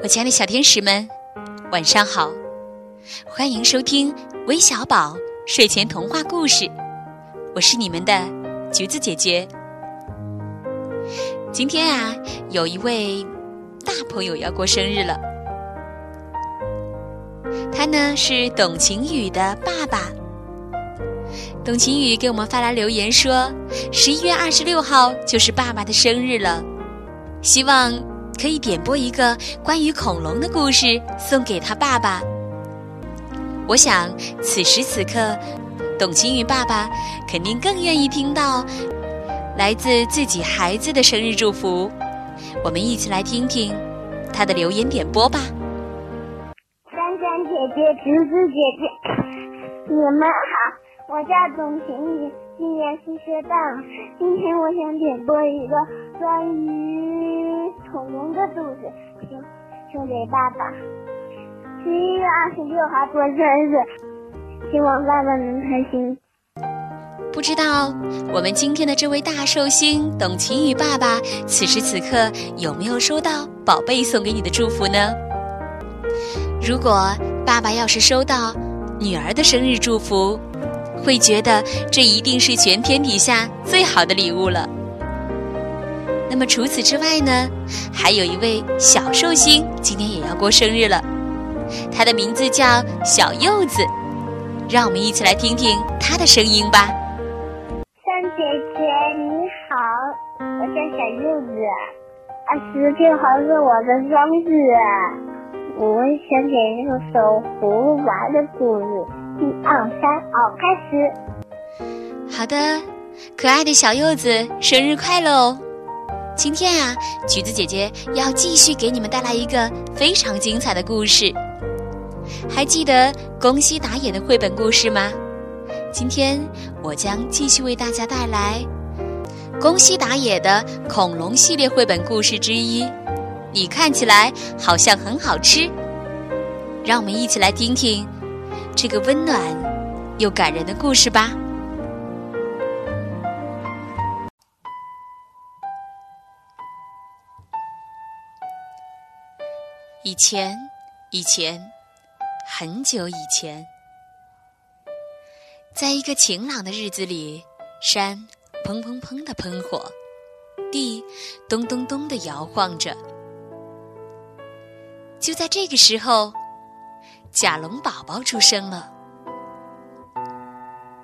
我亲爱的小天使们，晚上好！欢迎收听微小宝睡前童话故事，我是你们的橘子姐姐。今天啊，有一位大朋友要过生日了，他呢是董晴雨的爸爸。董晴雨给我们发来留言说，十一月二十六号就是爸爸的生日了，希望。可以点播一个关于恐龙的故事送给他爸爸。我想此时此刻，董晴雨爸爸肯定更愿意听到来自自己孩子的生日祝福。我们一起来听听他的留言点播吧。珊珊姐姐、橘子姐姐，你们好，我叫董晴雨，今年四岁半了。今天我想点播一个关于。恐龙的故事，送送给爸爸。十一月二十六号过生日，希望爸爸能开心。不知道我们今天的这位大寿星董晴雨爸爸，此时此刻有没有收到宝贝送给你的祝福呢？如果爸爸要是收到女儿的生日祝福，会觉得这一定是全天底下最好的礼物了。那么除此之外呢，还有一位小寿星今天也要过生日了，他的名字叫小柚子，让我们一起来听听他的声音吧。三姐姐你好，我叫小柚子，二十六号是我的生日，我想给一首葫芦娃的故事，一二三，好，开始。好的，可爱的小柚子，生日快乐哦！今天啊，橘子姐姐要继续给你们带来一个非常精彩的故事。还记得宫西达也的绘本故事吗？今天我将继续为大家带来宫西达也的恐龙系列绘本故事之一。你看起来好像很好吃，让我们一起来听听这个温暖又感人的故事吧。以前，以前，很久以前，在一个晴朗的日子里，山砰砰砰的喷火，地咚咚咚的摇晃着。就在这个时候，甲龙宝宝出生了。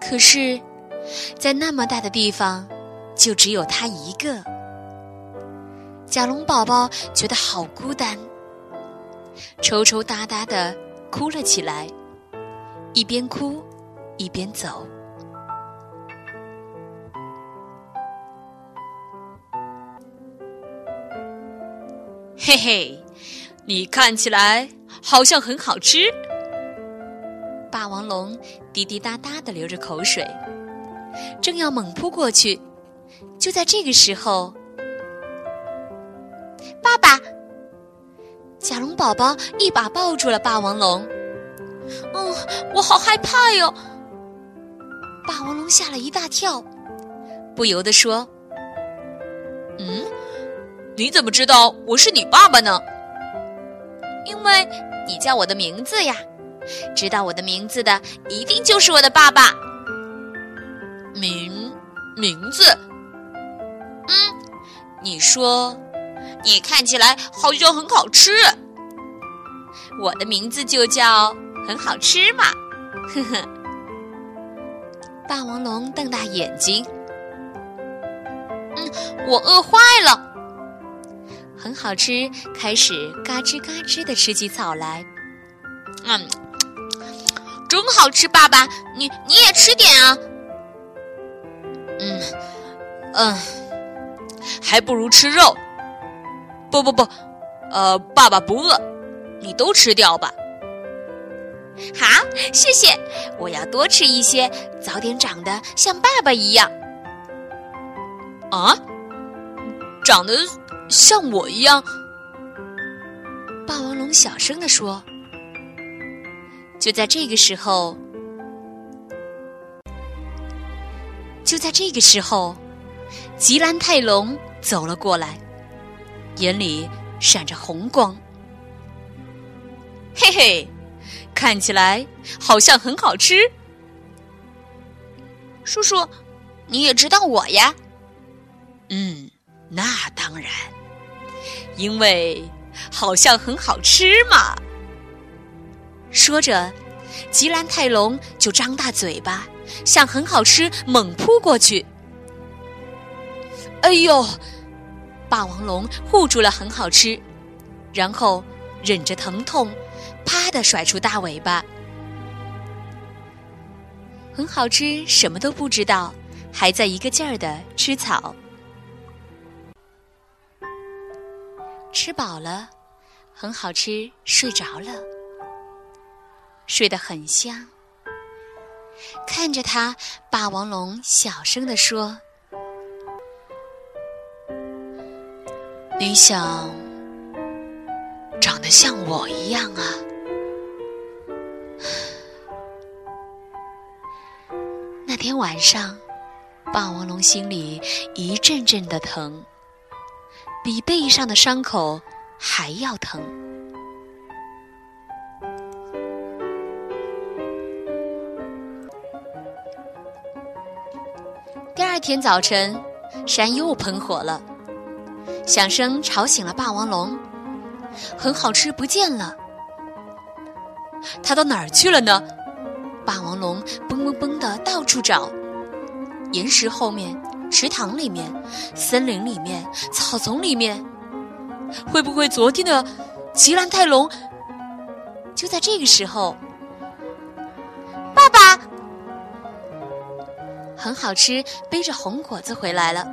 可是，在那么大的地方，就只有他一个。甲龙宝宝觉得好孤单。抽抽搭搭的哭了起来，一边哭一边走。嘿嘿，你看起来好像很好吃。霸王龙滴滴答答的流着口水，正要猛扑过去，就在这个时候，爸爸。甲龙宝宝一把抱住了霸王龙，哦，我好害怕哟！霸王龙吓了一大跳，不由得说：“嗯，你怎么知道我是你爸爸呢？因为你叫我的名字呀！知道我的名字的一定就是我的爸爸。名名字？嗯，你说。”你看起来好像很好吃，我的名字就叫很好吃嘛，呵呵。霸王龙瞪大眼睛，嗯，我饿坏了。很好吃，开始嘎吱嘎吱的吃起草来，嗯，真好吃，爸爸，你你也吃点啊。嗯嗯，还不如吃肉。不不不，呃，爸爸不饿，你都吃掉吧。好，谢谢，我要多吃一些，早点长得像爸爸一样。啊，长得像我一样？霸王龙小声地说。就在这个时候，就在这个时候，吉兰泰龙走了过来。眼里闪着红光，嘿嘿，看起来好像很好吃。叔叔，你也知道我呀？嗯，那当然，因为好像很好吃嘛。说着，吉兰泰龙就张大嘴巴，向很好吃猛扑过去。哎呦！霸王龙护住了很好吃，然后忍着疼痛，啪的甩出大尾巴。很好吃，什么都不知道，还在一个劲儿的吃草。吃饱了，很好吃，睡着了，睡得很香。看着他，霸王龙小声地说：“你想长得像我一样啊？”那天晚上，霸王龙心里一阵阵的疼，比背上的伤口还要疼。二天早晨，山又喷火了，响声吵醒了霸王龙，很好吃不见了，它到哪儿去了呢？霸王龙蹦蹦蹦的到处找，岩石后面、池塘里面、森林里面、草丛里面，会不会昨天的吉兰泰龙？就在这个时候，很好吃，背着红果子回来了。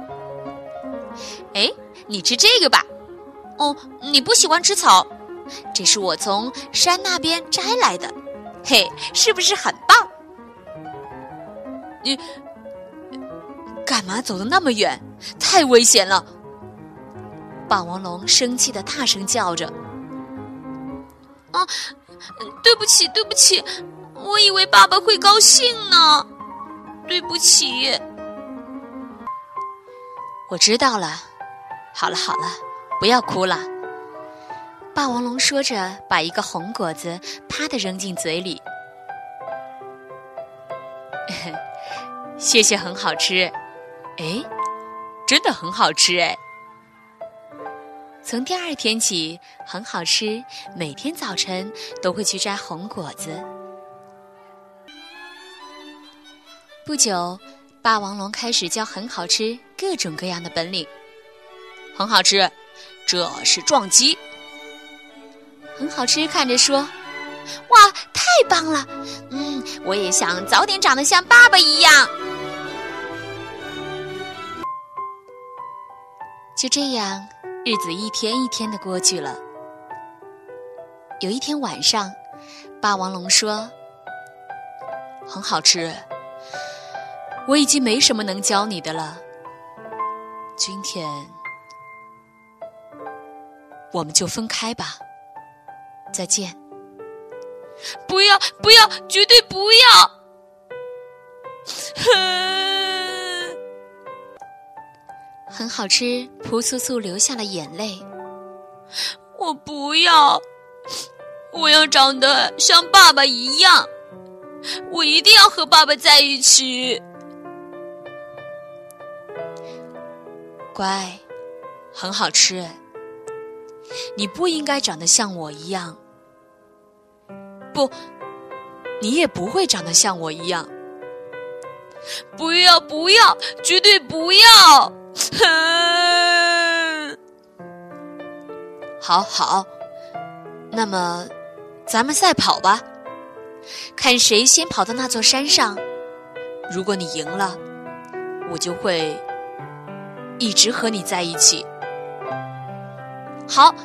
哎，你吃这个吧。哦，你不喜欢吃草，这是我从山那边摘来的。嘿，是不是很棒？你干嘛走的那么远？太危险了！霸王龙生气的大声叫着：“啊，对不起，对不起，我以为爸爸会高兴呢，对不起。”我知道了，好了好了，不要哭了。霸王龙说着，把一个红果子啪的扔进嘴里。谢谢，很好吃。哎，真的很好吃哎！从第二天起，很好吃，每天早晨都会去摘红果子。不久，霸王龙开始教很好吃各种各样的本领。很好吃，这是撞击。很好吃，看着说：“哇，太棒了！嗯，我也想早点长得像爸爸一样。”就这样，日子一天一天的过去了。有一天晚上，霸王龙说：“很好吃，我已经没什么能教你的了。今天，我们就分开吧。”再见！不要不要，绝对不要！很好吃，蒲素素流下了眼泪。我不要，我要长得像爸爸一样，我一定要和爸爸在一起。乖，很好吃。你不应该长得像我一样。不，你也不会长得像我一样。不要，不要，绝对不要！好好，那么咱们赛跑吧，看谁先跑到那座山上。如果你赢了，我就会一直和你在一起。好，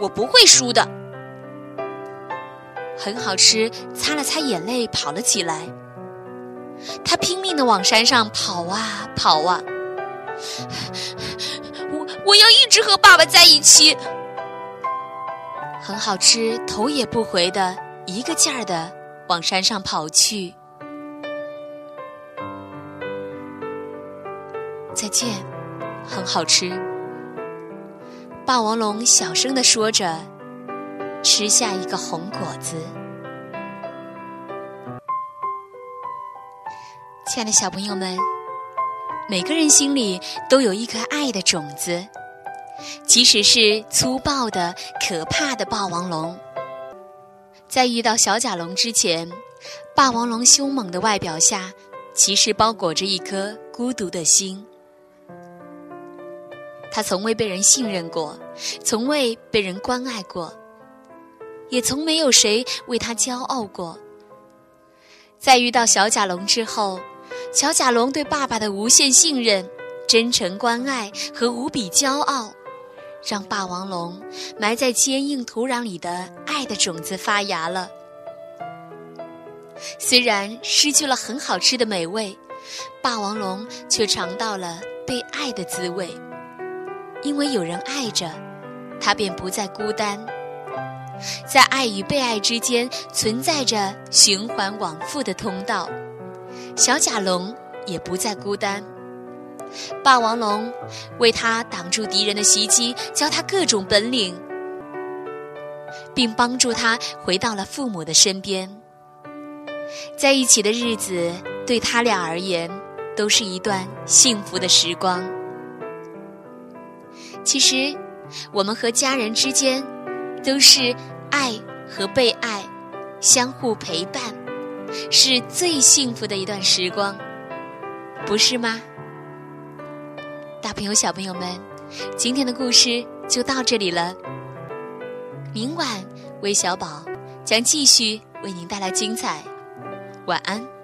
我不会输的。很好吃，擦了擦眼泪，跑了起来。他拼命的往山上跑啊跑啊。我我要一直和爸爸在一起。很好吃，头也不回的一个劲儿的往山上跑去。再见，很好吃。霸王龙小声的说着。吃下一个红果子。亲爱的小朋友们，每个人心里都有一颗爱的种子，即使是粗暴的、可怕的霸王龙，在遇到小甲龙之前，霸王龙凶猛的外表下，其实包裹着一颗孤独的心。他从未被人信任过，从未被人关爱过，也从没有谁为他骄傲过。在遇到小甲龙之后，小甲龙对爸爸的无限信任、真诚关爱和无比骄傲，让霸王龙埋在坚硬土壤里的爱的种子发芽了。虽然失去了很好吃的美味，霸王龙却尝到了被爱的滋味。因为有人爱着，他便不再孤单。在爱与被爱之间存在着循环往复的通道，小甲龙也不再孤单。霸王龙为他挡住敌人的袭击，教他各种本领，并帮助他回到了父母的身边。在一起的日子，对他俩而言，都是一段幸福的时光。其实，我们和家人之间都是爱和被爱，相互陪伴，是最幸福的一段时光，不是吗？大朋友、小朋友们，今天的故事就到这里了。明晚，微小宝将继续为您带来精彩。晚安。